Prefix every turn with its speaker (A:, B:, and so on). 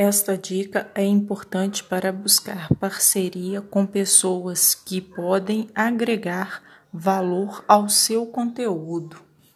A: Esta dica é importante para buscar parceria com pessoas que podem agregar valor ao seu conteúdo.